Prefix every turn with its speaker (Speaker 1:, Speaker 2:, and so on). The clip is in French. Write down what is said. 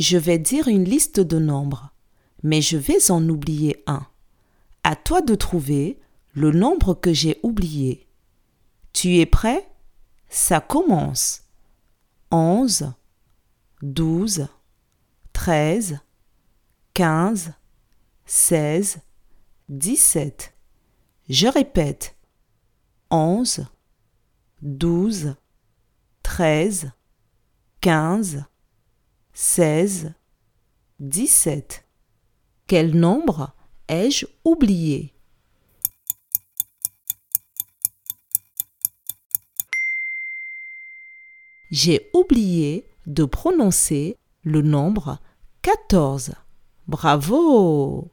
Speaker 1: Je vais dire une liste de nombres, mais je vais en oublier un. À toi de trouver le nombre que j'ai oublié. Tu es prêt? Ça commence. 11, 12, 13, 15, 16, 17. Je répète. 11, 12, 13, 15, 16, 17. Quel nombre ai-je oublié? J'ai oublié de prononcer le nombre 14. Bravo